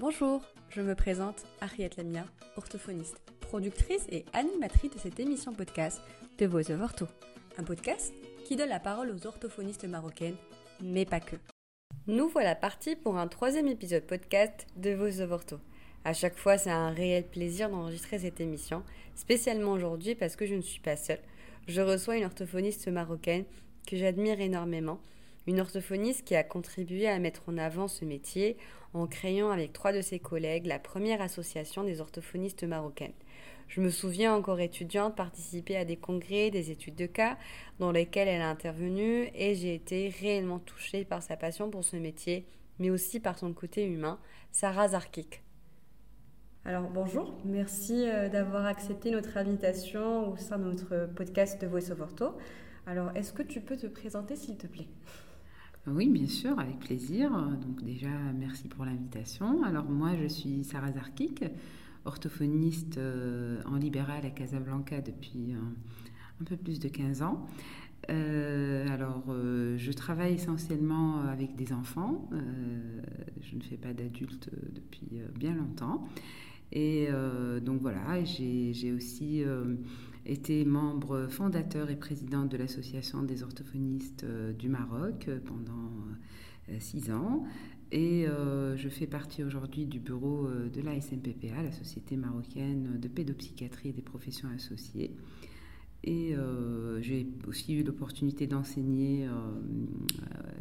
Bonjour, je me présente Ariette Lamia, orthophoniste, productrice et animatrice de cette émission podcast de Voice of Ortho. Un podcast qui donne la parole aux orthophonistes marocaines, mais pas que. Nous voilà partis pour un troisième épisode podcast de Voice of Ortho. À chaque fois, c'est un réel plaisir d'enregistrer cette émission, spécialement aujourd'hui parce que je ne suis pas seule. Je reçois une orthophoniste marocaine que j'admire énormément, une orthophoniste qui a contribué à mettre en avant ce métier en créant avec trois de ses collègues la première association des orthophonistes marocaines. Je me souviens encore étudiante participer à des congrès, des études de cas dans lesquels elle a intervenu et j'ai été réellement touchée par sa passion pour ce métier, mais aussi par son côté humain, Sarah Zarkik. Alors bonjour, merci euh, d'avoir accepté notre invitation au sein de notre podcast de Voice of Ortho. Alors est-ce que tu peux te présenter s'il te plaît? Oui, bien sûr, avec plaisir. Donc déjà, merci pour l'invitation. Alors moi, je suis Sarah Zarkik, orthophoniste euh, en libéral à Casablanca depuis un, peu plus de 15 ans. Euh, alors, euh, je travaille essentiellement avec des enfants. je ne fais pas d'adultes depuis bien longtemps. Et donc voilà, j'ai aussi été membre fondateur et présidente de l'Association des orthophonistes euh, du Maroc euh, pendant euh, six ans. Et je fais partie aujourd'hui du bureau de la SMPPA, la Société marocaine de pédopsychiatrie et des professions associées. Et j'ai aussi eu l'opportunité d'enseigner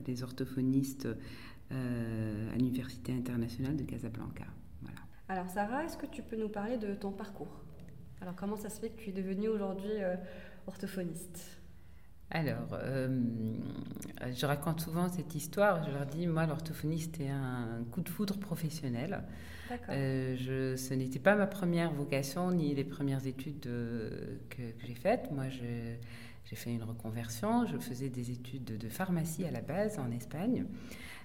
les orthophonistes à l'Université internationale de Casablanca. Voilà. Alors Sarah, est-ce que tu peux nous parler de ton parcours? Alors comment ça se fait que tu es devenue aujourd'hui euh, orthophoniste? Alors, euh, je raconte souvent cette histoire. Je leur dis, moi, l'orthophonie, c'était un coup de foudre professionnel. Euh, je, ce n'était pas ma première vocation ni les premières études que, j'ai faites. Moi, j'ai fait une reconversion. Je faisais des études de pharmacie à la base en Espagne.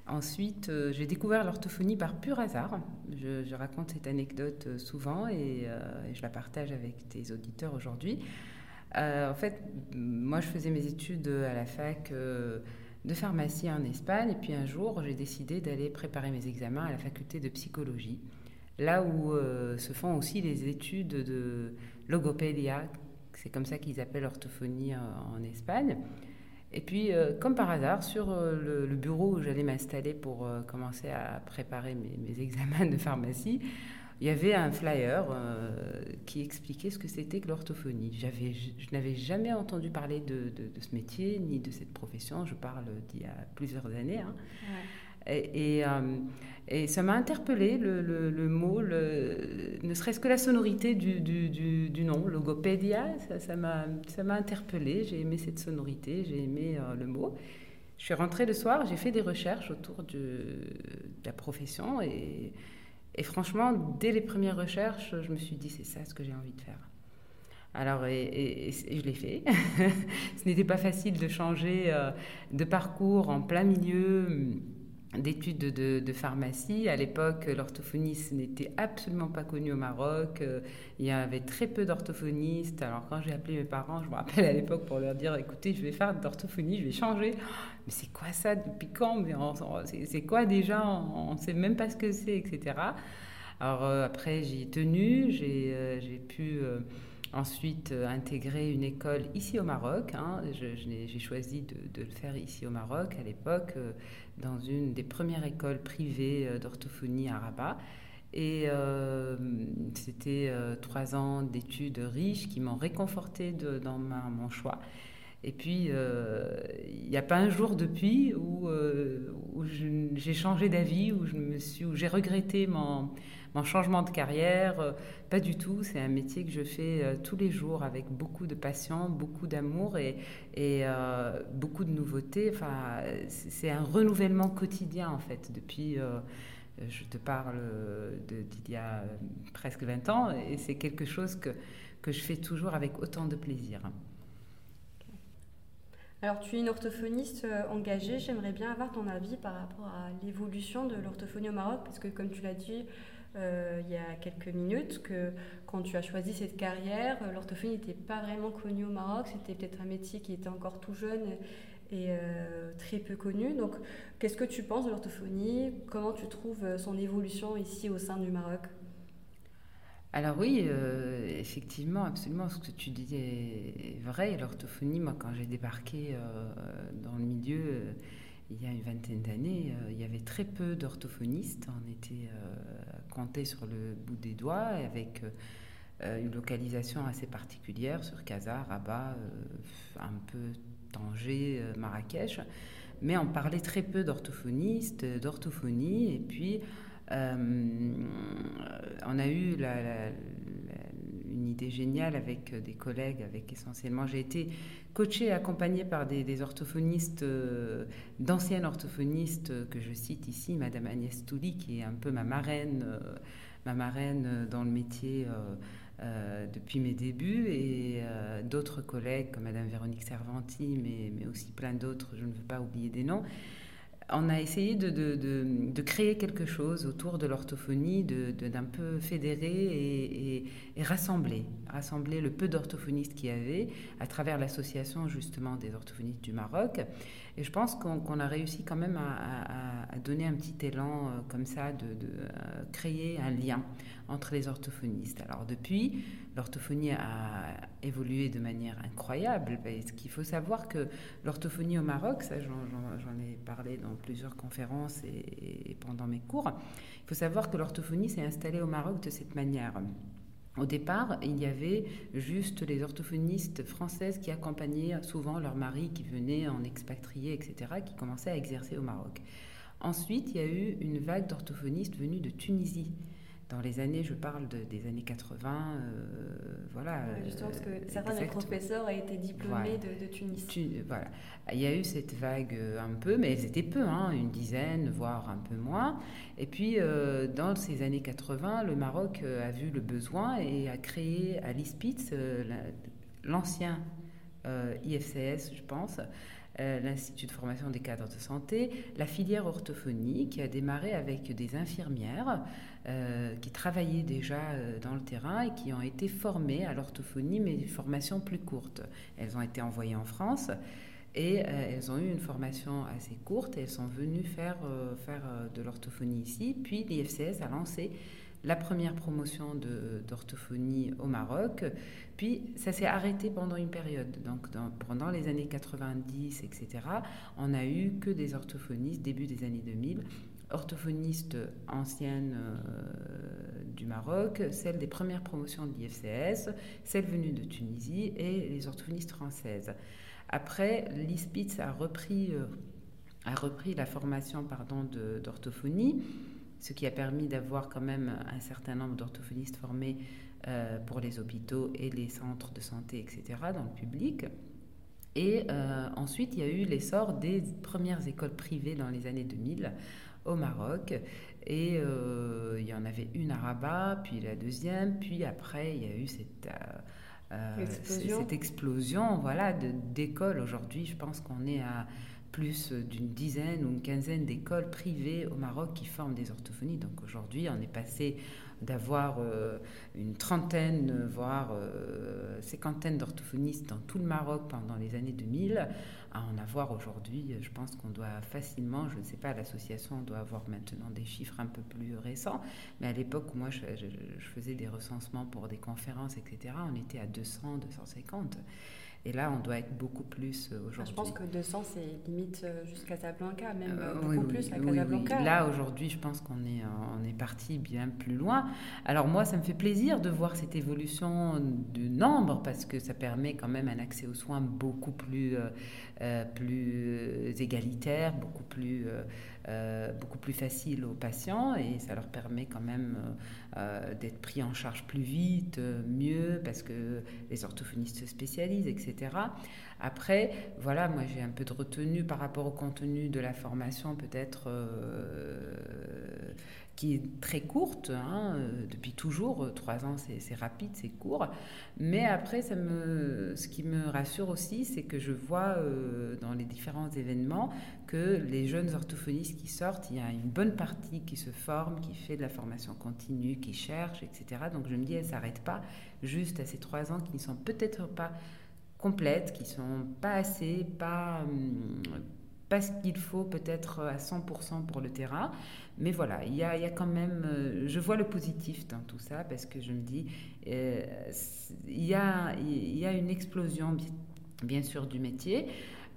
Ensuite, euh, j'ai découvert l'orthophonie par pur hasard. Je, raconte cette anecdote euh, souvent euh, et, je la partage avec tes auditeurs aujourd'hui. en fait, moi, je faisais mes études à la fac de pharmacie en Espagne et puis un jour, j'ai décidé d'aller préparer mes examens à la faculté de psychologie, là où se font aussi les études de logopédia. C'est comme ça qu'ils appellent l'orthophonie en Espagne. Et puis, euh, comme par hasard, sur euh, le, bureau où j'allais m'installer pour euh, commencer à préparer mes, examens de pharmacie, il y avait un flyer qui expliquait ce que c'était que l'orthophonie. J'avais, je, n'avais jamais entendu parler de, ce métier ni de cette profession. Je parle d'il y a plusieurs années. Hein. Et, et ça m'a interpellé le, mot, ne serait-ce que la sonorité du, du, du, nom, logopédia, ça m'a ça, interpellé. J'ai aimé cette sonorité, j'ai aimé euh, le mot. Je suis rentrée le soir, j'ai fait des recherches autour de, la profession et, et, franchement, dès les premières recherches, je me suis dit c'est ça ce que j'ai envie de faire. Alors, et, je l'ai fait. Ce n'était pas facile de changer euh, de parcours en plein milieu d'études de, pharmacie. À l'époque, l'orthophonie n'était absolument pas connu au Maroc. Euh, il y avait très peu d'orthophonistes. Alors quand j'ai appelé mes parents, je me rappelle à l'époque pour leur dire, écoutez, je vais faire d'orthophonie, je vais changer. Mais c'est quoi ça depuis quand C'est quoi déjà? On ne sait même pas ce que c'est, etc. Alors euh, après, j'y ai tenu, j'ai euh, pu ensuite euh, intégrer une école ici au Maroc. Hein. J'ai choisi de, le faire ici au Maroc à l'époque, euh, dans une des premières écoles privées euh, d'orthophonie à Rabat. Et c'était trois ans d'études riches qui m'ont réconforté dans mon choix. Et puis, il n'y a pas un jour depuis où, où j'ai changé d'avis, où j'ai regretté mon, mon changement de carrière, euh, pas du tout. C'est un métier que je fais euh, tous les jours avec beaucoup de passion, beaucoup d'amour et, euh, beaucoup de nouveautés. Enfin, c'est un renouvellement quotidien en fait depuis. je te parle d'il y a presque 20 ans et c'est quelque chose que, que je fais toujours avec autant de plaisir. Alors, tu es une orthophoniste engagée. J'aimerais bien avoir ton avis par rapport à l'évolution de l'orthophonie au Maroc, parce que, comme tu l'as dit, euh, il y a quelques minutes que quand tu as choisi cette carrière, euh, l'orthophonie n'était pas vraiment connue au Maroc, c'était peut-être un métier qui était encore tout jeune est très peu connu. Donc, qu'est-ce que tu penses de l'orthophonie? Comment tu trouves son évolution ici au sein du Maroc? Alors oui, euh, effectivement, absolument, ce que tu dis est vrai. L'orthophonie, moi, quand j'ai débarqué euh, dans le milieu euh, il y a une vingtaine d'années, il y avait très peu d'orthophonistes. On était comptés sur le bout des doigts, avec une localisation assez particulière sur Casa, Rabat, un peu Tanger, Marrakech. Mais on parlait très peu d'orthophonistes, d'orthophonie, et puis euh, on a eu une idée géniale avec des collègues, avec essentiellement, j'ai été coachée accompagnée par des, orthophonistes, euh, d'anciennes orthophonistes que je cite ici, Madame Agnès Touli, qui est un peu ma marraine, euh, ma marraine dans le métier. depuis mes débuts et d'autres collègues comme Madame Véronique Servanti, mais, mais aussi plein d'autres, je ne veux pas oublier des noms on a essayé de, créer quelque chose autour de l'orthophonie, d'un peu fédérer et, rassembler, rassembler le peu d'orthophonistes qu'il y avait à travers l'association justement des orthophonistes du Maroc. Et je pense qu'on a réussi quand même à, donner un petit élan euh, comme ça, de, euh, créer un lien entre les orthophonistes. Alors depuis, l'orthophonie a évolué de manière incroyable. Parce qu'il faut savoir que l'orthophonie au Maroc, ça j'en ai parlé dans plusieurs conférences et, pendant mes cours, il faut savoir que l'orthophonie s'est installée au Maroc de cette manière. Au départ, il y avait juste les orthophonistes françaises qui accompagnaient souvent leur mari qui venait en expatrié, etc., qui commençaient à exercer au Maroc. Ensuite, il y a eu une vague d'orthophonistes venus de Tunisie dans les années, je parle des années 80, euh, voilà. justement, parce que euh, certains de professeurs ont été diplômés de, Tunis. voilà. Il y a eu cette vague euh, un peu, mais elles étaient peu, hein, une dizaine, voire un peu moins. Et puis, dans ces années 80, le Maroc a vu le besoin et a créé à l'ISPITS, l'ancien IFCS, je pense, l'Institut de formation des cadres de santé, la filière orthophonie qui a démarré avec des infirmières euh, qui travaillaient déjà euh, dans le terrain et qui ont été formées à l'orthophonie, mais des formations plus courtes. Elles ont été envoyées en France et euh, elles ont eu une formation assez courte et elles sont venues faire, faire de l'orthophonie ici. Puis l'IFCS a lancé la première promotion d'orthophonie au Maroc. Puis ça s'est arrêté pendant une période. Donc pendant les années 90, etc., on n'a eu que des orthophonistes début des années 2000 orthophoniste ancienne euh, du Maroc, celle des premières promotions de l'IFCS, celle venue de Tunisie et les orthophonistes françaises. Après, l'ISPITS a repris, euh, a repris la formation d'orthophonie, ce qui a permis d'avoir quand même un certain nombre d'orthophonistes formés euh, pour les hôpitaux et les centres de santé, etc., dans le public. Et ensuite, il y a eu l'essor des premières écoles privées dans les années 2000 au Maroc. Et euh, il y en avait une à Rabat, puis la deuxième, puis après il y a eu cette, euh, euh, explosion. cette explosion voilà, d'écoles. Aujourd'hui, je pense qu'on est à plus d'une dizaine ou une quinzaine d'écoles privées au Maroc qui forment des orthophonies. Donc aujourd'hui, on est passé d'avoir une trentaine, voire cinquantaine d'orthophonistes dans tout le Maroc pendant les années 2000 à en avoir aujourd'hui. Je pense qu'on doit facilement, je ne sais pas, l'association doit avoir maintenant des chiffres un peu plus récents, mais à l'époque où moi je, faisais des recensements pour des conférences, etc., on était à 200, 250. Et là, on doit être beaucoup plus euh, aujourd'hui. Je pense que 200, c'est limite euh, jusqu'à Casablanca, même euh, beaucoup plus à Casablanca. Là, aujourd'hui, je pense qu'on est, on est parti bien plus loin. Alors moi, ça me fait plaisir de voir cette évolution du nombre, parce que ça permet quand même un accès aux soins beaucoup plus, plus égalitaire, beaucoup plus... beaucoup plus facile aux patients et ça leur permet quand même d'être pris en charge plus vite, mieux, parce que les orthophonistes se spécialisent, etc. Après, voilà, moi j'ai un peu de retenue par rapport au contenu de la formation, peut-être euh, qui est très courte, hein, euh, depuis toujours, trois ans c'est rapide, c'est court. Mais après, ça me, ce qui me rassure aussi, c'est que je vois euh, dans les différents événements que les jeunes orthophonistes qui sortent, il y a une bonne partie qui se forme, qui fait de la formation continue, qui cherche, etc. Donc je me dis, elle ne s'arrête pas juste à ces trois ans qui ne sont peut-être pas complètes, qui sont pas assez, pas, hum, pas ce qu'il faut peut-être à 100% pour le terrain. Mais voilà, il y a, y a quand même, euh, je vois le positif dans tout ça parce que je me dis, euh, il, y a, il y a une explosion bien sûr du métier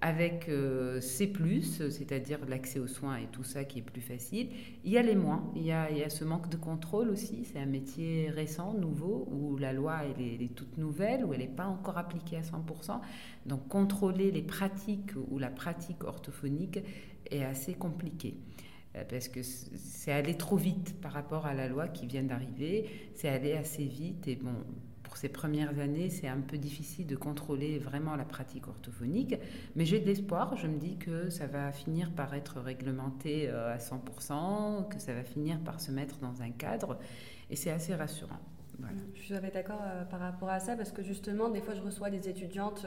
avec euh, plus, c'est-à-dire l'accès aux soins et tout ça qui est plus facile. Il y a les moins, il y a, ce manque de contrôle aussi. C'est un métier récent, nouveau, où la loi elle est, toute nouvelle, où elle n'est pas encore appliquée à 100%. Donc contrôler les pratiques ou la pratique orthophonique est assez compliqué euh, parce que c'est aller trop vite par rapport à la loi qui vient d'arriver, c'est aller assez vite et bon, pour ces premières années, c'est un peu difficile de contrôler vraiment la pratique orthophonique, mais j'ai de l'espoir. Je me dis que ça va finir par être réglementé euh, à 100%, que ça va finir par se mettre dans un cadre, et c'est assez rassurant. Je suis d'accord euh, par rapport à ça parce que justement, des fois, je reçois des étudiantes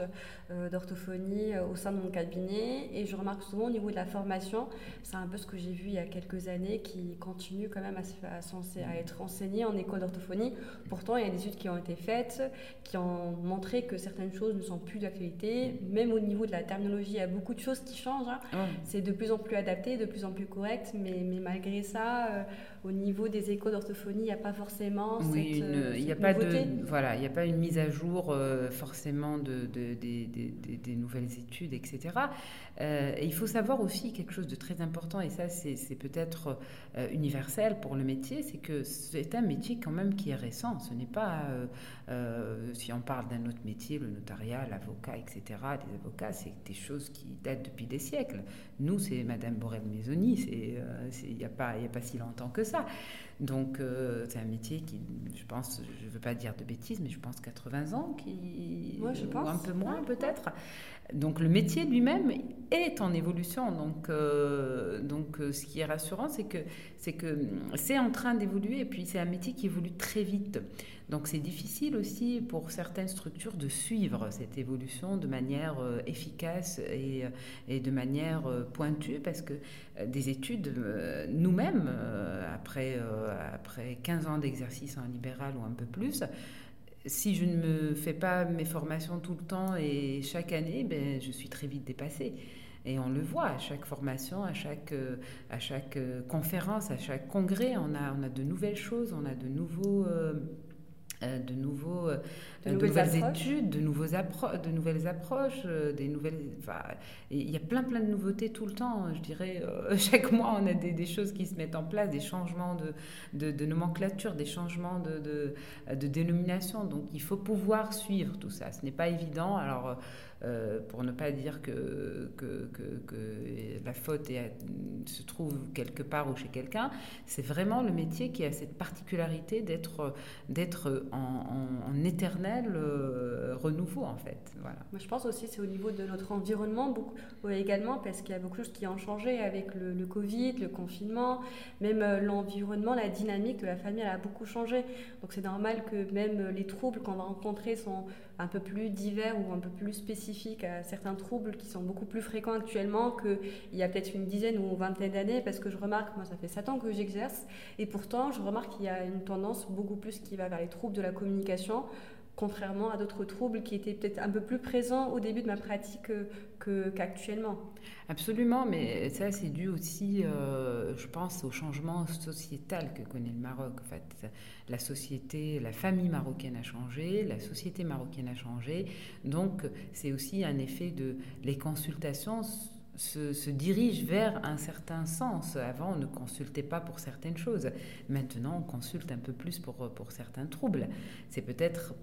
euh, d'orthophonie euh, au sein de mon cabinet et je remarque souvent au niveau de la formation, c'est un peu ce que j'ai vu il y a quelques années qui continue quand même à, à, à être enseigné en école d'orthophonie. Pourtant, il y a des études qui ont été faites qui ont montré que certaines choses ne sont plus d'actualité. Même au niveau de la terminologie, il y a beaucoup de choses qui changent. Hein. C'est de plus en plus adapté, de plus en plus correct, mais, mais malgré ça, au niveau des écoles d'orthophonie, il n'y a pas forcément oui, cette, il n'y a pas de voilà, il n'y a pas une mise à jour euh, forcément de, des nouvelles études, etc. Euh, il faut savoir aussi quelque chose de très important, et ça c'est peut-être euh, universel pour le métier, c'est que c'est un métier quand même qui est récent. Ce n'est pas, si on parle d'un autre métier, le notariat, l'avocat, etc. Les avocats, c'est des choses qui datent depuis des siècles. Nous, c'est Madame Borel-Maisoni, il n'y a, pas, a pas si longtemps que ça. Donc, euh, c'est un métier qui, je pense, je ne veux pas dire de bêtises, mais je pense 80 ans, qui, je pense. ou un peu moins peut-être. Donc, le métier lui-même est en évolution. Donc, euh, donc euh, ce qui est rassurant, c'est que c'est en train d'évoluer, et puis c'est un métier qui évolue très vite. Donc c'est difficile aussi pour certaines structures de suivre cette évolution de manière euh, efficace et, et, de manière pointue parce que des études, nous-mêmes, après, après 15 ans d'exercice en libéral ou un peu plus, si je ne me fais pas mes formations tout le temps et chaque année, ben, je suis très vite dépassée. Et on le voit à chaque formation, à chaque, à chaque conférence, à chaque congrès, on a, on a de nouvelles choses, on a de nouveaux... Euh, de, nouveaux, euh, de, nouvelles, études, de, nouveaux de nouvelles approches, euh, des nouvelles. il y a plein plein de nouveautés tout le temps. Je dirais chaque mois on a des, choses qui se mettent en place, des changements de, de nomenclature, des changements de, dénomination. Donc il faut pouvoir suivre tout ça. Ce n'est pas évident. Alors euh, pour ne pas dire que, que, que, la faute se trouve quelque part ou chez quelqu'un. C'est vraiment le métier qui a cette particularité d'être, d'être en, en, éternel euh, renouveau, en fait. Voilà. Moi, je pense aussi c'est au niveau de notre environnement également, parce qu'il y a beaucoup de choses qui ont changé avec le, le Covid, le confinement, même euh, l'environnement, la dynamique de la famille, elle a beaucoup changé. Donc c'est normal que même les troubles qu'on va rencontrer sont un peu plus divers ou un peu plus spécifiques à certains troubles qui sont beaucoup plus fréquents actuellement qu'il y a peut-être une dizaine ou vingtaine d'années, parce que je remarque, moi ça fait 7 ans que j'exerce, et pourtant je remarque qu'il y a une tendance beaucoup plus qui va vers les troubles de la communication, contrairement à d'autres troubles qui étaient peut-être un peu plus présents au début de ma pratique qu'actuellement. Absolument, mais ça c'est dû aussi, euh, je pense, au changement sociétal que connaît le Maroc. En fait, la société, la famille marocaine a changé, la société marocaine a changé, donc c'est aussi un effet de les consultations se, se, dirigent vers un certain sens. Avant, on ne consultait pas pour certaines choses. Maintenant, on consulte un peu plus pour, pour certains troubles. C'est peut-être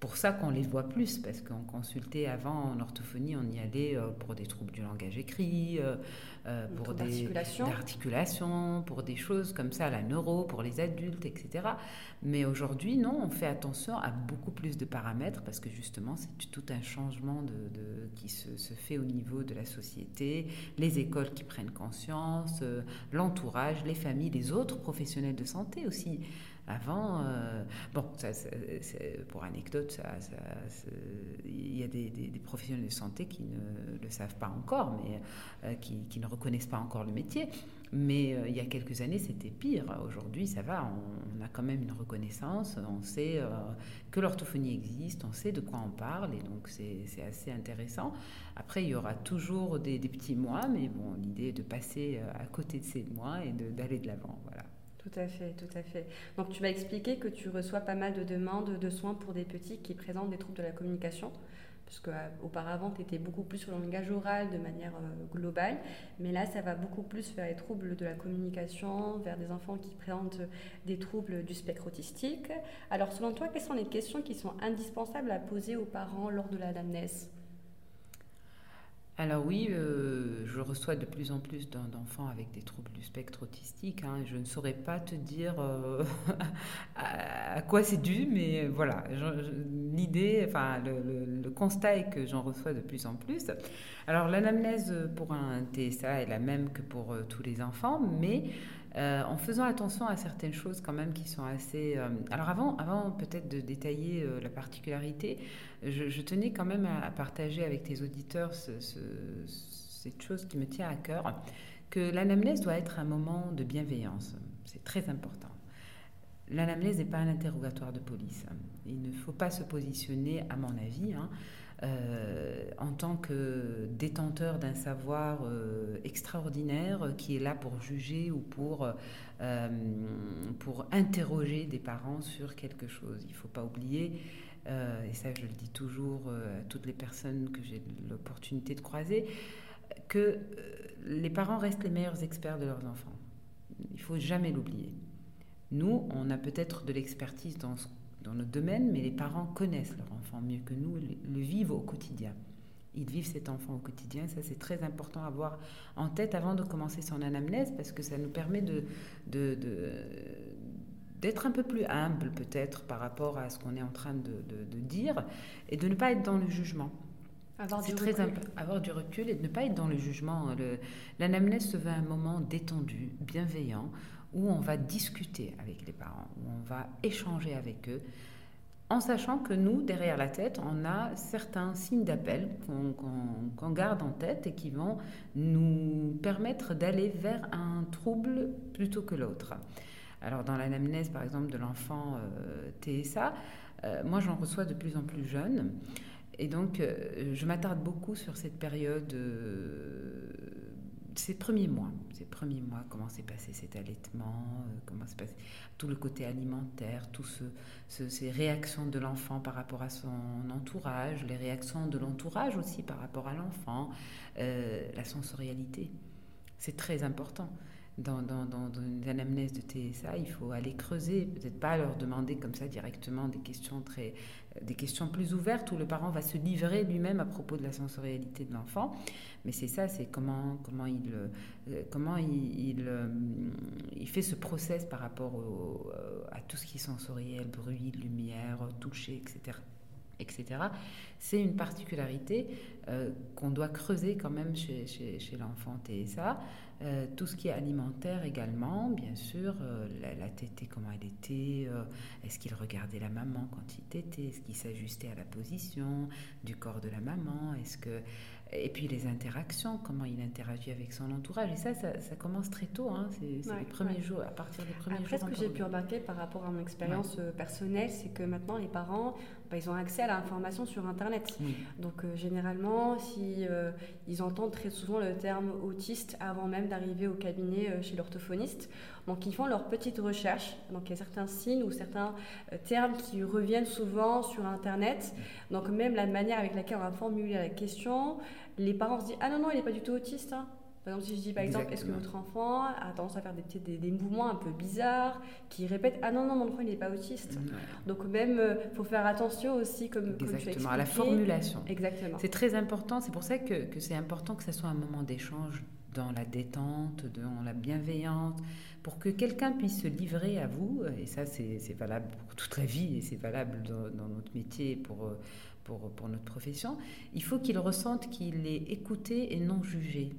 pour ça qu'on les voit plus, parce qu'on consultait avant en orthophonie, on y allait euh, pour des troubles du langage écrit, euh, euh, pour des articulations, pour des choses comme ça, la neuro, pour les adultes, etc. Mais aujourd'hui, non, on fait attention à beaucoup plus de paramètres, parce que justement, c'est tout un changement de, qui se, se, fait au niveau de la société, les écoles qui prennent conscience, l'entourage, les familles, les autres professionnels de santé aussi. Avant, euh, bon, pour anecdote, il y a des, professionnels de santé qui ne le savent pas encore, mais euh, qui, ne reconnaissent pas encore le métier. Mais il y a quelques années, c'était pire. Aujourd'hui, ça va. On, a quand même une reconnaissance. On sait que l'orthophonie existe. On sait de quoi on parle. Et donc, c'est assez intéressant. Après, il y aura toujours des, des petits mois. Mais bon, l'idée est de passer à côté de ces mois et d'aller de l'avant. Voilà. Tout à fait, tout à fait. Donc tu m'as expliqué que tu reçois pas mal de demandes de soins pour des petits qui présentent des troubles de la communication, puisque euh, auparavant tu étais beaucoup plus sur le langage oral de manière euh, globale, mais là ça va beaucoup plus vers les troubles de la communication, vers des enfants qui présentent des troubles du spectre autistique. Alors selon toi, quelles sont les questions qui sont indispensables à poser aux parents lors de l'anamnèse? Alors oui, euh, je reçois de plus en plus d'enfants avec des troubles du spectre autistique. Hein. Je ne saurais pas te dire euh, à, quoi c'est dû, mais voilà, l'idée, enfin le, constat est que j'en reçois de plus en plus. Alors l'anamnèse pour un TSA est la même que pour euh, tous les enfants, mais euh, en faisant attention à certaines choses quand même qui sont assez... Euh, alors avant, avant peut-être de détailler euh, la particularité, je, tenais quand même à, partager avec tes auditeurs cette chose qui me tient à cœur, que l'anamnèse doit être un moment de bienveillance. C'est très important. L'anamnèse n'est pas un interrogatoire de police. Il ne faut pas se positionner, à mon avis, hein, euh, en tant que détenteur d'un savoir euh, extraordinaire qui est là pour juger ou pour, euh, pour interroger des parents sur quelque chose. Il ne faut pas oublier, et ça je le dis toujours à toutes les personnes que j'ai l'opportunité de croiser, que les parents restent les meilleurs experts de leurs enfants. Il faut jamais l'oublier. Nous, on a peut-être de l'expertise dans ce dans notre domaine, mais les parents connaissent leur enfant mieux que nous, le, vivent au quotidien. Ils vivent cet enfant au quotidien. Ça, c'est très important à avoir en tête avant de commencer son anamnèse parce que ça nous permet de, d'être un peu plus humble peut-être par rapport à ce qu'on est en train de, dire et de ne pas être dans le jugement. Avoir du, très recul. avoir du recul et de ne pas être dans le jugement. L'anamnèse se veut un moment détendu, bienveillant, où on va discuter avec les parents, où on va échanger avec eux, en sachant que nous, derrière la tête, on a certains signes d'appel qu'on garde en tête et qui vont nous permettre d'aller vers un trouble plutôt que l'autre. Alors dans l'anamnèse, par exemple, de l'enfant euh, TSA, euh, moi j'en reçois de plus en plus jeunes. Et donc, euh, je m'attarde beaucoup sur cette période ces premiers mois, ces premiers mois, comment s'est passé cet allaitement, euh, comment s'est passé tout le côté alimentaire, toutes ce, ces réactions de l'enfant par rapport à son entourage, les réactions de l'entourage aussi par rapport à l'enfant, euh, la sensorialité. C'est très important. Dans, dans, dans, une anamnèse de TSA, il faut aller creuser, peut-être pas leur demander comme ça directement des questions très, des questions plus ouvertes où le parent va se livrer lui-même à propos de la sensorialité de l'enfant. Mais c'est ça, c'est comment, comment, il, euh, comment il, il, euh, il, fait ce process par rapport euh, à tout ce qui est sensoriel, bruit, lumière, toucher, etc etc. C'est une particularité qu'on doit creuser quand même chez, chez, chez l'enfant TSA. Euh, tout ce qui est alimentaire également, bien sûr, euh, la, la, tétée, comment elle était, euh, est-ce qu'il regardait la maman quand il tétait, est-ce qu'il s'ajustait à la position du corps de la maman, est-ce que et puis les interactions, comment il interagit avec son entourage. Et ça, ça, commence très tôt. Hein. C'est les premiers jours, à partir des premiers Après, jours. ce que j'ai pu remarquer par rapport à mon expérience euh, personnelle, c'est que maintenant, les parents, bah, ils ont accès à l'information sur Internet. Donc, euh, généralement, si euh, ils entendent très souvent le terme autiste avant même d'arriver au cabinet chez l'orthophoniste, donc ils font leur petite recherche. Donc il y a certains signes ou certains termes qui reviennent souvent sur Internet. Donc même la manière avec laquelle on va formuler la question, les parents se disent Ah non, non, il n'est pas du tout autiste. Hein. Par exemple, si je dis par exemple, est-ce que votre enfant a tendance à faire des, petits, des, mouvements un peu bizarres, qui répètent Ah non, non, mon enfant, il n'est pas autiste. Donc, même, il euh, faut faire attention aussi, comme, Exactement, à la formulation. Exactement. C'est très important. C'est pour ça que, que c'est important que ce soit un moment d'échange dans la détente, dans la bienveillance, pour que quelqu'un puisse se livrer à vous. Et ça, c'est valable pour toute la vie et c'est valable dans, dans, notre métier pour euh, pour, notre profession, il faut qu'il ressente qu'il est écouté et non jugé,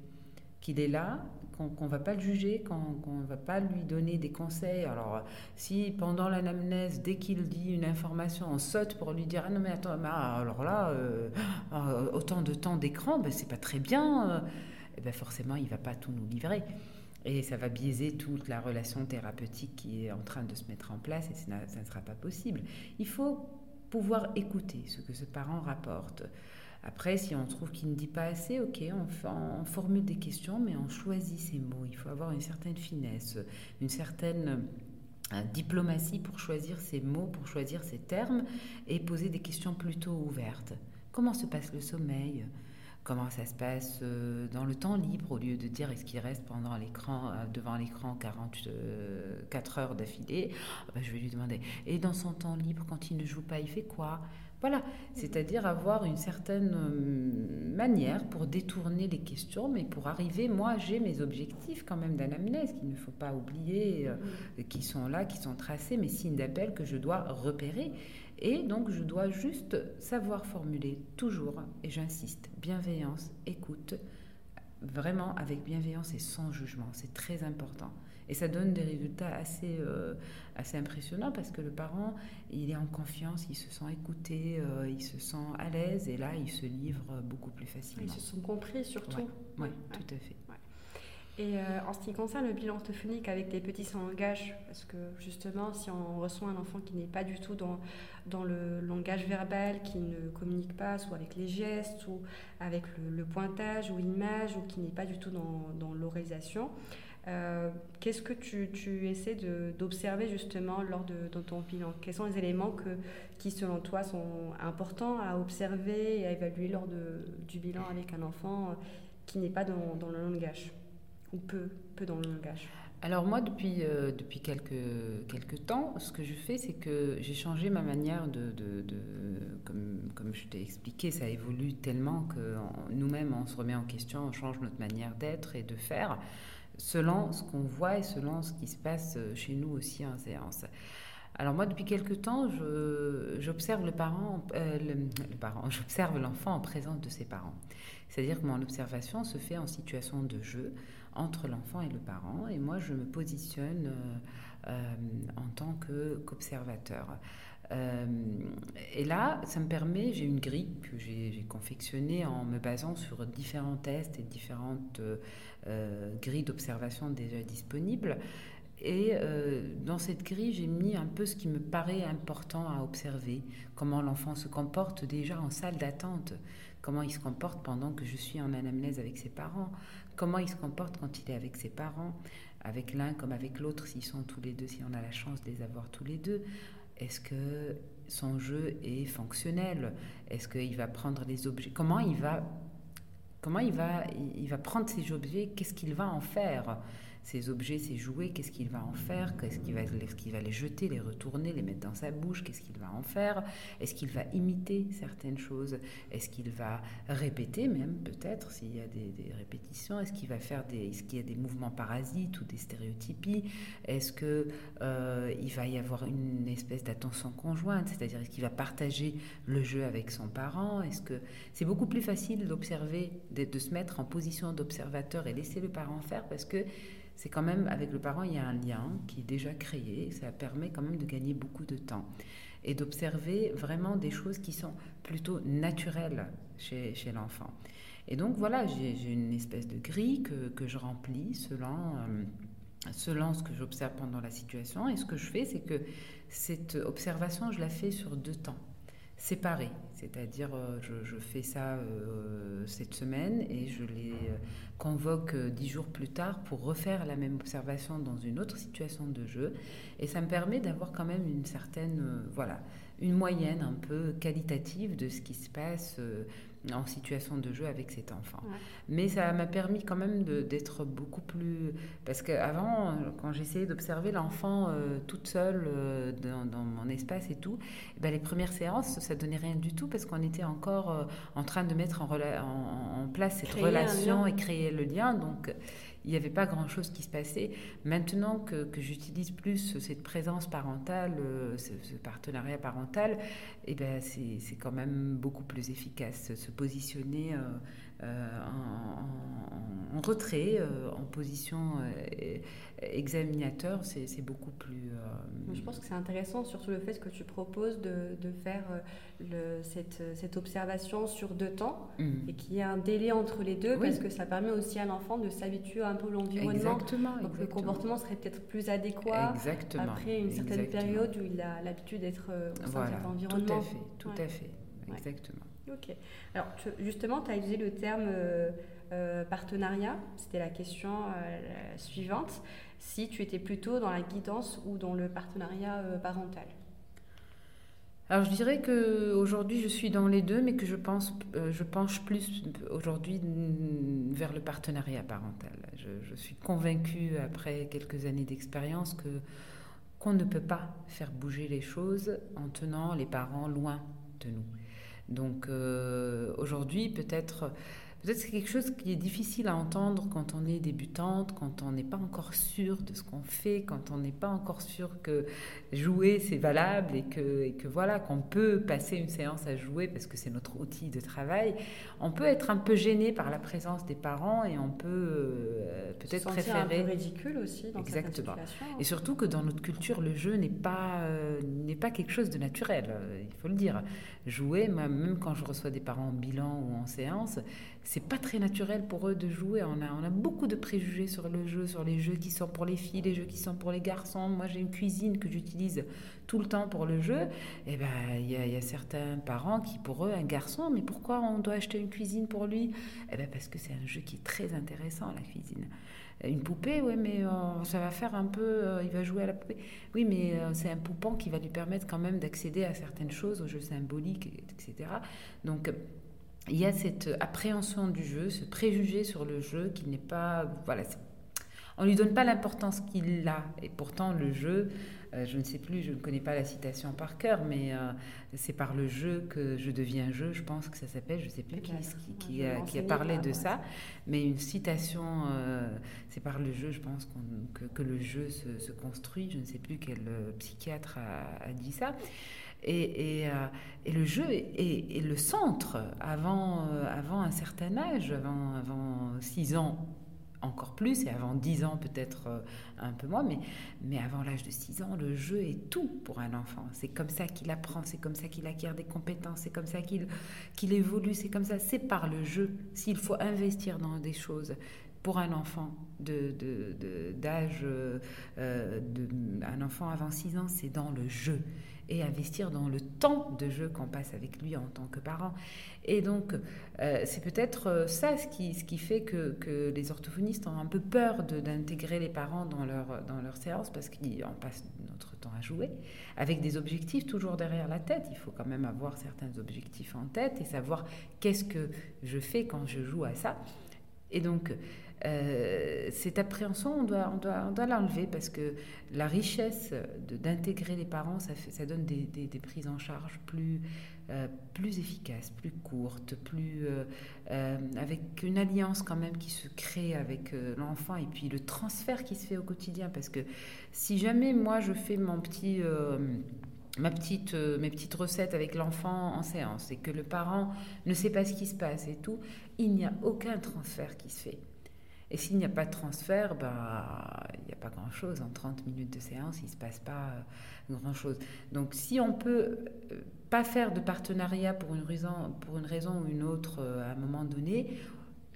qu'il est là, qu'on ne va pas le juger, qu'on ne va pas lui donner des conseils. Alors, si pendant l'anamnèse, dès qu'il dit une information, on saute pour lui dire Ah non, mais attends, alors là, euh, autant de temps d'écran, ben, c'est pas très bien, et eh ben forcément, il va pas tout nous livrer. Et ça va biaiser toute la relation thérapeutique qui est en train de se mettre en place et ça, ne sera pas possible. Il faut pouvoir écouter ce que ce parent rapporte. Après, si on trouve qu'il ne dit pas assez, ok, on, formule des questions, mais on choisit ses mots. Il faut avoir une certaine finesse, une certaine euh, diplomatie pour choisir ses mots, pour choisir ses termes et poser des questions plutôt ouvertes. Comment se passe le sommeil? Comment ça se passe euh, dans le temps libre, au lieu de dire est-ce qu'il reste pendant l'écran, euh, devant l'écran 44 heures d'affilée, ah ben, je vais lui demander. Et dans son temps libre, quand il ne joue pas, il fait quoi? Voilà, c'est-à-dire avoir une certaine euh, manière pour détourner les questions, mais pour arriver, moi j'ai mes objectifs quand même d'anamnèse qu'il ne faut pas oublier, qui sont là, qui sont tracés, mes signes d'appel que je dois repérer. Et donc, je dois juste savoir formuler toujours, et j'insiste, bienveillance, écoute, vraiment avec bienveillance et sans jugement. C'est très important. Et ça donne des résultats assez, euh, assez impressionnants parce que le parent, il est en confiance, il se sent écouté, euh, il se sent à l'aise et là, il se livre beaucoup plus facilement. Ils se sont compris surtout. Oui, tout à fait. Et euh, en ce qui concerne le bilan orthophonique avec les petits langages, parce que justement, si on reçoit un enfant qui n'est pas du tout dans, dans le langage verbal, qui ne communique pas, soit avec les gestes, ou avec le, pointage ou l'image, ou qui n'est pas du tout dans, dans l'oralisation, euh, qu'est-ce que tu, tu essaies d'observer justement lors de, ton bilan? Quels sont les éléments qui, selon toi, sont importants à observer et à évaluer lors de, du bilan avec un enfant qui n'est pas dans, dans le langage? Ou peu, peu dans le langage. Alors moi, depuis, euh, depuis quelques, quelques temps, ce que je fais, c'est que j'ai changé ma manière de... de, de comme, comme, je t'ai expliqué, ça évolue tellement que nous-mêmes, on se remet en question, on change notre manière d'être et de faire, selon ce qu'on voit et selon ce qui se passe chez nous aussi en séance. Alors moi, depuis quelques temps, j'observe le parent, euh, le parent, j'observe l'enfant en présence de ses parents. C'est-à-dire que mon observation se fait en situation de jeu entre l'enfant et le parent. Et moi, je me positionne euh, euh, en tant qu'observateur. Euh, et là, ça me permet, j'ai une grille que j'ai confectionnée en me basant sur différents tests et différentes grilles d'observation déjà disponibles. Et dans cette grille, j'ai mis un peu ce qui me paraît important à observer, comment l'enfant se comporte déjà en salle d'attente, comment il se comporte pendant que je suis en anamnèse avec ses parents, comment il se comporte quand il est avec ses parents, avec l'un comme avec l'autre, s'ils sont tous les deux, si on a la chance de les avoir tous les deux. Est-ce que son jeu est fonctionnel? Est-ce qu'il va prendre les objets? Comment il va il va prendre ces objets? Qu'est-ce qu'il va en faire? Ces objets, ces jouets, qu'est-ce qu'il va en faire Qu'est-ce qu'il va, les jeter, les retourner, les mettre dans sa bouche Qu'est-ce qu'il va en faire Est-ce qu'il va imiter certaines choses Est-ce qu'il va répéter même peut-être s'il y a des, répétitions Est-ce qu'il va faire des, est-ce qu'il y a des mouvements parasites ou des stéréotypies Est-ce que euh, il va y avoir une espèce d'attention conjointe C'est-à-dire est-ce qu'il va partager le jeu avec son parent Est-ce que c'est beaucoup plus facile d'observer, de, de se mettre en position d'observateur et laisser le parent faire parce que c'est quand même, avec le parent, il y a un lien qui est déjà créé. Ça permet quand même de gagner beaucoup de temps et d'observer vraiment des choses qui sont plutôt naturelles chez, l'enfant. Et donc voilà, j'ai une espèce de grille que, que je remplis selon, euh, selon ce que j'observe pendant la situation. Et ce que je fais, c'est que cette observation, je la fais sur deux temps C'est-à-dire, euh, je, fais ça euh, cette semaine et je les euh, convoque dix jours plus tard pour refaire la même observation dans une autre situation de jeu. Et ça me permet d'avoir quand même une certaine, voilà, une moyenne un peu qualitative de ce qui se passe en situation de jeu avec cet enfant. Mais ça m'a permis quand même d'être beaucoup plus... Parce qu'avant, quand j'essayais d'observer l'enfant euh, toute seule euh, dans, mon espace et tout, eh ben les premières séances, ça donnait rien du tout parce qu'on était encore euh, en train de mettre en, en, en place cette relation et créer le lien. Donc il n'y avait pas grand-chose qui se passait. Maintenant que, que j'utilise plus cette présence parentale, ce, ce partenariat parental, eh ben c'est quand même beaucoup plus efficace. Ce positionner en, retrait, en position examinateur, c'est beaucoup plus... Je pense que c'est intéressant, surtout le fait que tu proposes de, de faire le, cette, cette, observation sur deux temps mmh. et qu'il y ait un délai entre les deux parce que ça permet aussi à l'enfant de s'habituer un peu à l'environnement. Exactement. Donc le comportement serait peut-être plus adéquat après une certaine période où il a l'habitude d'être au sein de cet environnement. Tout à fait, tout à fait. Exactement. Ok. Alors justement, tu as utilisé le terme euh, euh, partenariat. C'était la question euh, suivante. Si tu étais plutôt dans la guidance ou dans le partenariat parental alors je dirais que aujourd'hui je suis dans les deux, mais que je pense, je penche plus aujourd'hui vers le partenariat parental. Je, je suis convaincue après quelques années d'expérience que qu'on ne peut pas faire bouger les choses en tenant les parents loin de nous. Donc euh, aujourd'hui, peut-être Peut-être c'est quelque chose qui est difficile à entendre quand on est débutante, quand on n'est pas encore sûr de ce qu'on fait, quand on n'est pas encore sûr que jouer c'est valable et que, et que voilà qu'on peut passer une séance à jouer parce que c'est notre outil de travail. On peut être un peu gêné par la présence des parents et on peut euh, peut-être préférer. un peu ridicule aussi dans Exactement. Et surtout que dans notre culture, le jeu n'est pas euh, n'est pas quelque chose de naturel. Euh, il faut le dire. Jouer, même quand je reçois des parents en bilan ou en séance c'est pas très naturel pour eux de jouer. On a, on a beaucoup de préjugés sur le jeu, sur les jeux qui sont pour les filles, les jeux qui sont pour les garçons. Moi, j'ai une cuisine que j'utilise tout le temps pour le jeu. Et eh ben, il y, y, a certains parents qui, pour eux, un garçon, mais pourquoi on doit acheter une cuisine pour lui? Eh ben, parce que c'est un jeu qui est très intéressant, la cuisine. Une poupée, oui, mais euh, ça va faire un peu. Euh, il va jouer à la poupée. Oui, mais euh, c'est un poupon qui va lui permettre quand même d'accéder à certaines choses, aux jeux symboliques, etc. Donc, il y a cette appréhension du jeu, ce préjugé sur le jeu qui n'est pas. Voilà, on ne lui donne pas l'importance qu'il a. Et pourtant, le jeu, euh, je ne sais plus, je ne connais pas la citation par cœur, mais euh, c'est par le jeu que je deviens jeu, je pense que ça s'appelle, je ne sais plus qui, qui, a, qui, a, parlé de ça, mais une citation, euh, c'est par le jeu, je pense que, que, le jeu se, se, construit, je ne sais plus quel psychiatre a, a dit ça. Et, euh, et, le jeu est, le centre avant, euh, avant un certain âge, avant, avant 6 ans encore plus, et avant 10 ans peut-être euh, un peu moins, mais, mais avant l'âge de 6 ans, le jeu est tout pour un enfant. C'est comme ça qu'il apprend, c'est comme ça qu'il acquiert des compétences, c'est comme ça qu'il qu'il évolue, c'est comme ça, c'est par le jeu. S'il faut investir dans des choses pour un enfant d'âge, un enfant avant 6 ans, c'est dans le jeu et investir dans le temps de jeu qu'on passe avec lui en tant que parent. Et donc, euh, c'est peut-être euh, ça ce qui, ce qui fait que, que les orthophonistes ont un peu peur d'intégrer les parents dans leur, dans leur séance parce qu'on passe notre temps à jouer, avec des objectifs toujours derrière la tête. Il faut quand même avoir certains objectifs en tête et savoir qu'est-ce que je fais quand je joue à ça. Et donc, euh, cette appréhension, on doit, l'enlever parce que la richesse d'intégrer les parents, ça, donne des, prises en charge plus, euh, efficaces, plus courtes, plus, euh, avec une alliance quand même qui se crée avec l'enfant et puis le transfert qui se fait au quotidien. Parce que si jamais moi je fais mon petit ma petite, mes petites recettes avec l'enfant en séance et que le parent ne sait pas ce qui se passe et tout, il n'y a aucun transfert qui se fait. Et s'il n'y a pas de transfert, bah, il n'y a pas grand-chose. En 30 minutes de séance, il ne se passe pas euh, grand-chose. Donc si on peut euh, pas faire de partenariat pour une raison, pour une raison ou une autre euh, à un moment donné,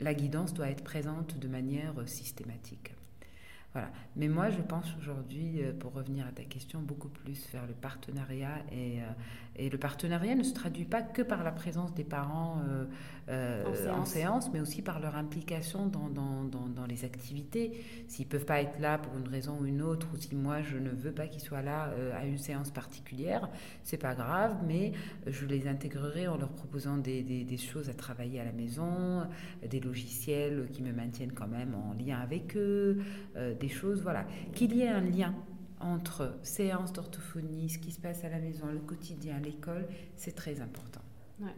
la guidance doit être présente de manière systématique. Voilà. Mais moi, je pense aujourd'hui, pour revenir à ta question, beaucoup plus vers le partenariat. Et, et le partenariat ne se traduit pas que par la présence des parents euh, en, séance. mais aussi par leur implication dans, dans, dans, les activités. S'ils ne peuvent pas être là pour une raison ou une autre, ou si moi je ne veux pas qu'ils soient là euh, à une séance particulière, c'est pas grave, mais je les intégrerai en leur proposant des, des, des, choses à travailler à la maison, des logiciels qui me maintiennent quand même en lien avec eux, euh, des choses, voilà. Qu'il y ait un lien entre séance d'orthophonie, ce qui se passe à la maison, le quotidien, l'école, c'est très important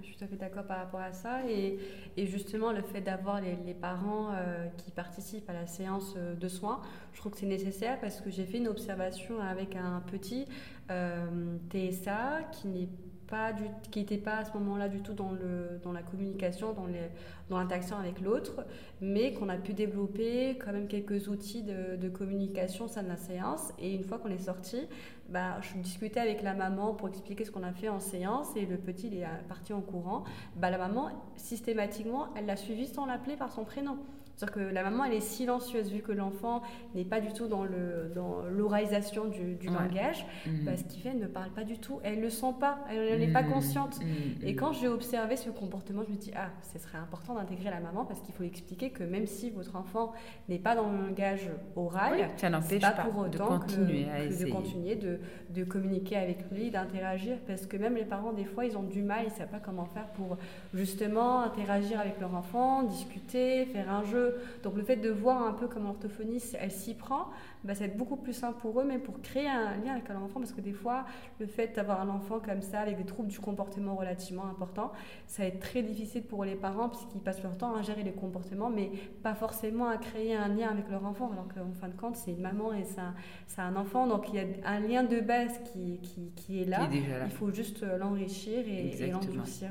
je suis tout à fait d'accord par rapport à ça. Et, justement, le fait d'avoir les, parents euh, qui participent à la séance euh, de soins, je trouve que c'est nécessaire parce que j'ai fait une observation avec un petit euh, TSA qui n'est pas du, qui n'étaient pas à ce moment-là du tout dans, le, dans la communication, dans, les, dans l'interaction avec l'autre, mais qu'on a pu développer quand même quelques outils de, de communication sein de la séance. Et une fois qu'on est sorti, bah, je discutais avec la maman pour expliquer ce qu'on a fait en séance et le petit est parti en courant. Bah, la maman, systématiquement, elle l'a suivi sans l'appeler par son prénom. C'est-à-dire que la maman, elle est silencieuse vu que l'enfant n'est pas du tout dans le dans l'oralisation du, du langage. Mhm. Bah, ce qui fait, elle ne parle pas du tout. Elle ne le sent pas. Elle n'est pas mhm. consciente. Mhm. Et quand j'ai observé ce comportement, je me dis, ah, ce serait important d'intégrer la maman parce qu'il faut expliquer que même si votre enfant n'est pas dans le langage oral, ça n'empêche pas, pour autant de continuer, de, continuer de, de, communiquer avec lui, d'interagir. Parce que même les parents, des fois, ils ont du mal, ils ne savent pas comment faire pour justement interagir avec leur enfant, discuter, faire un jeu donc le fait de voir un peu comment l'orthophoniste, elle s'y prend, bah, ça va être beaucoup plus simple pour eux, mais pour créer un lien avec un enfant, parce que des fois, le fait d'avoir un enfant comme ça, avec des troubles du comportement relativement importants, ça va être très difficile pour les parents, puisqu'ils passent leur temps à gérer les comportements, mais pas forcément à créer un lien avec leur enfant, alors qu'en fin de compte, c'est une maman et c'est un, enfant, donc il y a un lien de base qui, qui, est, là. Il faut juste l'enrichir et, et l'endurcir.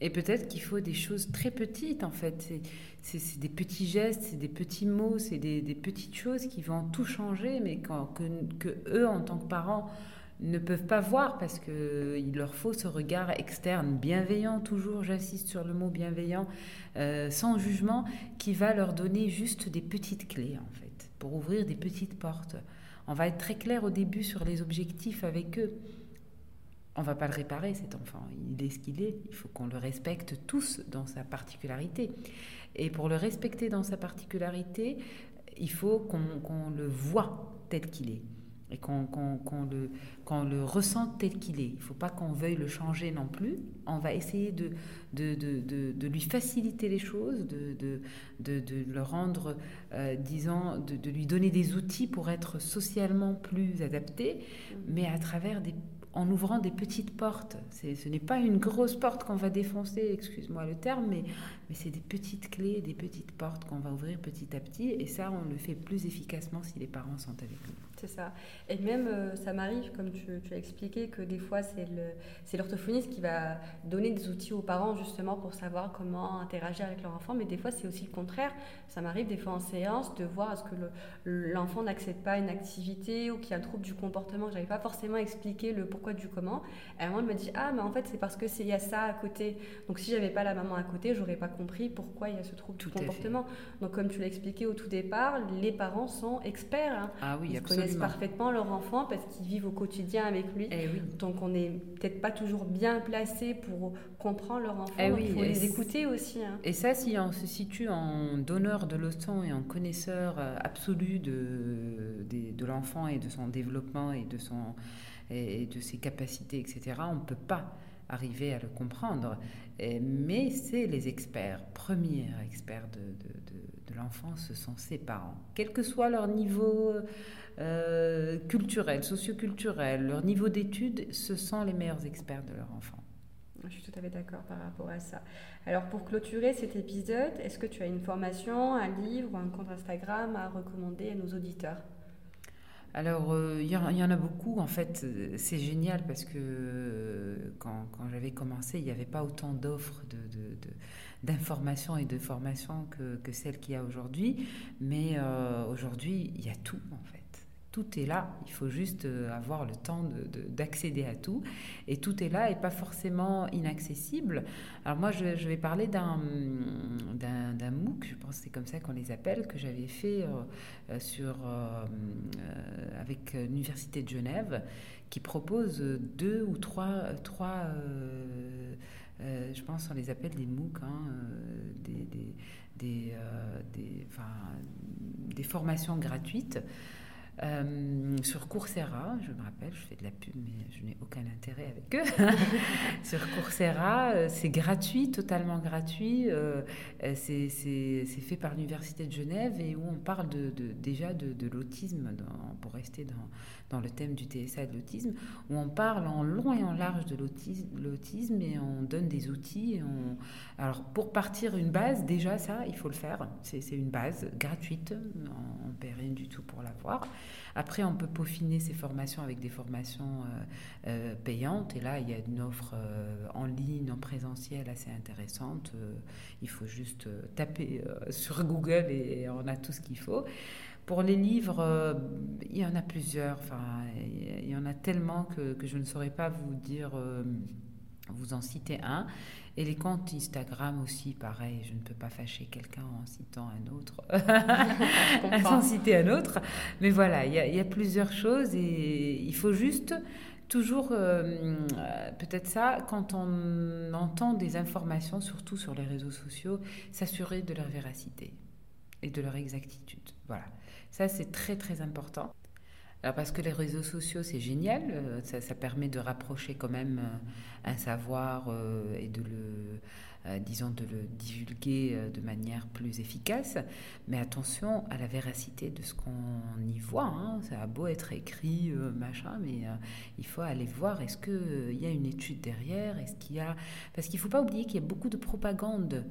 Et peut-être qu'il faut des choses très petites, en fait. C'est des petits gestes, c'est des petits mots, c'est des, petites choses qui vont tout changer, mais quand, que, eux, en tant que parents, ne peuvent pas voir parce qu'il leur faut ce regard externe, bienveillant toujours, j'insiste sur le mot bienveillant, euh, sans jugement, qui va leur donner juste des petites clés, en fait, pour ouvrir des petites portes. On va être très clair au début sur les objectifs avec eux on va pas le réparer, cet enfant. Il est ce qu'il est. Il faut qu'on le respecte tous dans sa particularité. Et pour le respecter dans sa particularité, il faut qu'on le voit tel qu'il est et qu'on le, le ressente tel qu'il est. Il ne faut pas qu'on veuille le changer non plus. On va essayer de, de, lui faciliter les choses, de, le rendre, euh, disons, de, lui donner des outils pour être socialement plus adapté, mais à travers des en ouvrant des petites portes. Ce n'est pas une grosse porte qu'on va défoncer, excuse-moi le terme, mais, mais c'est des petites clés, des petites portes qu'on va ouvrir petit à petit. Et ça, on le fait plus efficacement si les parents sont avec nous. C'est ça. Et même, euh, ça m'arrive, comme tu, tu, as expliqué, que des fois, c'est l'orthophoniste qui va donner des outils aux parents justement pour savoir comment interagir avec leur enfant. Mais des fois, c'est aussi le contraire. Ça m'arrive des fois en séance de voir est-ce que l'enfant n'accède pas à une activité ou qu'il y a un trouble du comportement que je n'avais pas forcément expliqué le pourquoi du comment. Et à un moment, elle me dit Ah, mais en fait, c'est parce qu'il y a ça à côté. Donc, si j'avais pas la maman à côté, j'aurais pas compris pourquoi il y a ce trouble du comportement. Donc, comme tu l'as expliqué au tout départ, les parents sont experts. Hein. Ah oui, absolument parfaitement leur enfant parce qu'ils vivent au quotidien avec lui. Eh Donc on n'est peut-être pas toujours bien placé pour comprendre leur enfant. Eh il faut les écouter aussi. Hein. Et ça, si on se situe en donneur de leçons et en connaisseur euh, absolu de, de, de l'enfant et de son développement et de, son, et de ses capacités, etc., on ne peut pas arriver à le comprendre. mais c'est les experts, premiers experts de, de, de l'enfant, ce sont ses parents. Quel que soit leur niveau euh, culturels, socioculturels, leur niveau d'études, ce sont les meilleurs experts de leur enfant. Je suis tout à fait d'accord par rapport à ça. Alors pour clôturer cet épisode, est-ce que tu as une formation, un livre ou un compte Instagram à recommander à nos auditeurs? Alors, euh, il y, en a beaucoup. En fait, c'est génial parce que euh, quand, j'avais commencé, il n'y avait pas autant d'offres d'informations et de formations que, que celles qu'il y a aujourd'hui. Mais aujourd'hui, il y a tout, en fait tout est là. Il faut juste euh, avoir le temps d'accéder à tout. Et tout est là et pas forcément inaccessible. Alors moi, je, vais parler d'un MOOC, je pense que c'est comme ça qu'on les appelle, que j'avais fait euh, euh, sur, avec l'Université de Genève, qui propose deux ou trois... trois je pense qu'on les appelle des MOOC, hein, des, des, des formations gratuites euh, sur Coursera, je me rappelle, je fais de la pub, mais je n'ai aucun intérêt avec eux. sur Coursera, euh, c'est gratuit, totalement gratuit. Euh, c'est fait par l'Université de Genève et où on parle déjà de, l'autisme, pour rester dans, le thème du TSA et de l'autisme, où on parle en long et en large de l'autisme et on donne des outils. Alors, pour partir une base, déjà, ça, il faut le faire. C'est une base gratuite, on ne paie rien du tout pour l'avoir. Après, on peut peaufiner ces formations avec des formations payantes. Et là, il y a une offre en ligne, en présentiel assez intéressante. il faut juste taper sur Google et on a tout ce qu'il faut. Pour les livres, il y en a plusieurs. Enfin, il y en a tellement que, que je ne saurais pas vous dire vous en citez un. Et les comptes Instagram aussi, pareil, je ne peux pas fâcher quelqu'un en citant un autre, sans citer un autre. Mais voilà, il y, a plusieurs choses et il faut juste toujours, euh, peut-être ça, quand on entend des informations, surtout sur les réseaux sociaux, s'assurer de leur véracité et de leur exactitude. Voilà, ça c'est très très important. Alors parce que les réseaux sociaux, c'est génial, euh, ça, permet de rapprocher quand même euh, un savoir euh, et de le, disons, de le divulguer de manière plus efficace. Mais attention à la véracité de ce qu'on y voit. Hein. Ça a beau être écrit, machin, mais il faut aller voir, est-ce qu'il y a une étude derrière Est-ce qu'il y a... Parce qu'il ne faut pas oublier qu'il y a beaucoup de propagande.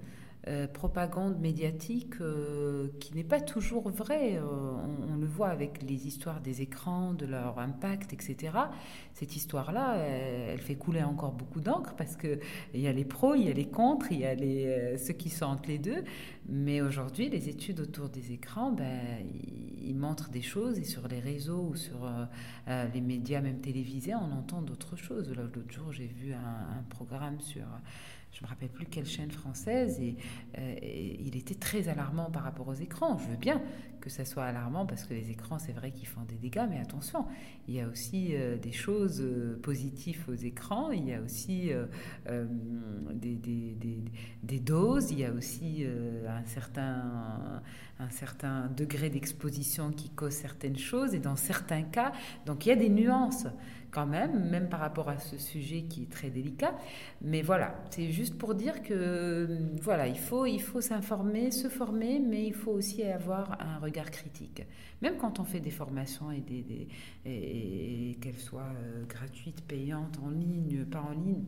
Euh, propagande médiatique euh, qui n'est pas toujours vraie. Euh, on, le voit avec les histoires des écrans, de leur impact, etc. Cette histoire-là, elle, fait couler encore beaucoup d'encre parce qu'il y a les pros, il y a les contres, il y a les, ceux qui sont entre les deux. Mais aujourd'hui, les études autour des écrans, ben, ils, montrent des choses et sur les réseaux ou sur les médias, même télévisés, on entend d'autres choses. L'autre jour, j'ai vu un, un programme sur je me rappelle plus quelle chaîne française, euh, et, il était très alarmant par rapport aux écrans. Je veux bien que ça soit alarmant parce que les écrans, c'est vrai qu'ils font des dégâts, mais attention, il y a aussi euh, des choses euh, positives aux écrans, il y a aussi des, des, doses, il y a aussi un, certain, un certain degré d'exposition qui cause certaines choses, et dans certains cas, donc il y a des nuances quand même, même par rapport à ce sujet qui est très délicat. Mais voilà, c'est juste pour dire que voilà, il faut, il faut s'informer, se former, mais il faut aussi avoir un regard critique. Même quand on fait des formations et, des, et, qu'elles soient euh, gratuites, payantes, en ligne, pas en ligne,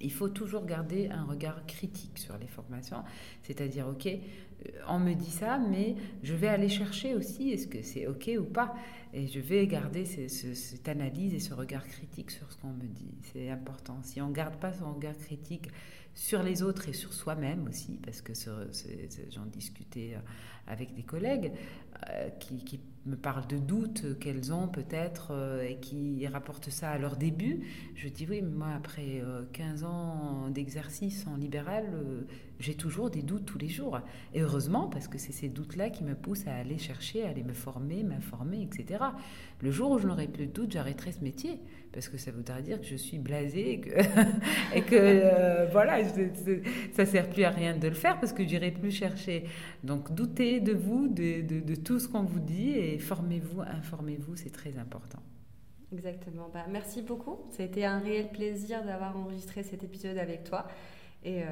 il faut toujours garder un regard critique sur les formations, c'est-à-dire, OK, euh, on me dit ça, mais je vais aller chercher aussi, est-ce que c'est OK ou pas et je vais garder cette analyse et ce regard critique sur ce qu'on me dit. C'est important. Si on ne garde pas son regard critique sur les autres et sur soi-même aussi, parce que j'en discutais euh, avec des collègues euh, qui, me parlent de doutes qu'elles ont peut-être euh, et qui rapportent ça à leur début. Je dis oui, moi, après 15 ans d'exercice en libéral, j'ai toujours des doutes tous les jours. Et heureusement, parce que c'est ces doutes-là qui me poussent à aller chercher, à aller me former, m'informer, etc. Le jour où je n'aurai plus de doutes, j'arrêterai ce métier, parce que ça voudra dire que je suis blasée et que, euh, voilà, ça ne sert plus à rien de le faire, parce que j'irai plus chercher. Donc doutez de vous, de tout ce qu'on vous dit, et formez-vous, informez-vous, c'est très important. Exactement. Bah, merci beaucoup. Ça a été un réel plaisir d'avoir enregistré cet épisode avec toi. Et euh,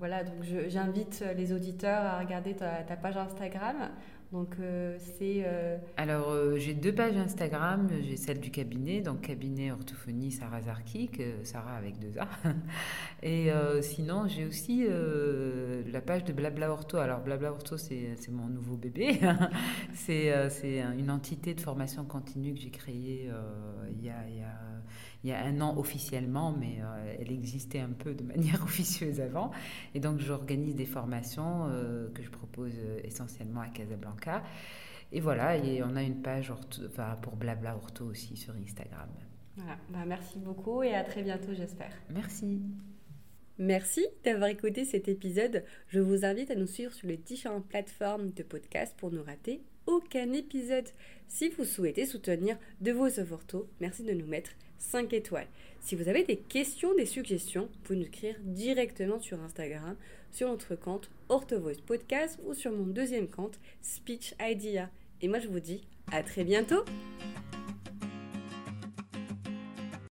voilà, donc j'invite les auditeurs à regarder ta, page Instagram. Donc euh, c'est. Euh, Alors j'ai deux pages Instagram. J'ai celle du cabinet, donc cabinet orthophonie Sarah Zarkik, Sarah avec deux A. Et sinon j'ai aussi la page de Blabla Ortho. Alors Blabla Ortho c'est mon nouveau bébé. c'est une entité de formation continue que j'ai créée il y a il y a un an officiellement, mais euh, elle existait un peu de manière officieuse avant. Et donc j'organise des formations euh, que je propose euh, essentiellement à Casablanca. Et voilà, et on a une page enfin, pour Blabla Ortho aussi sur Instagram. Voilà, bah, merci beaucoup et à très bientôt j'espère. Merci. Merci d'avoir écouté cet épisode. Je vous invite à nous suivre sur les différentes plateformes de podcast pour ne rater aucun épisode. Si vous souhaitez soutenir De vos Ortho, merci de nous mettre 5 étoiles. Si vous avez des questions, des suggestions, vous pouvez nous écrire directement sur Instagram, sur notre compte OrthoVoice Podcast ou sur mon deuxième compte Speech Idea. Et moi je vous dis à très bientôt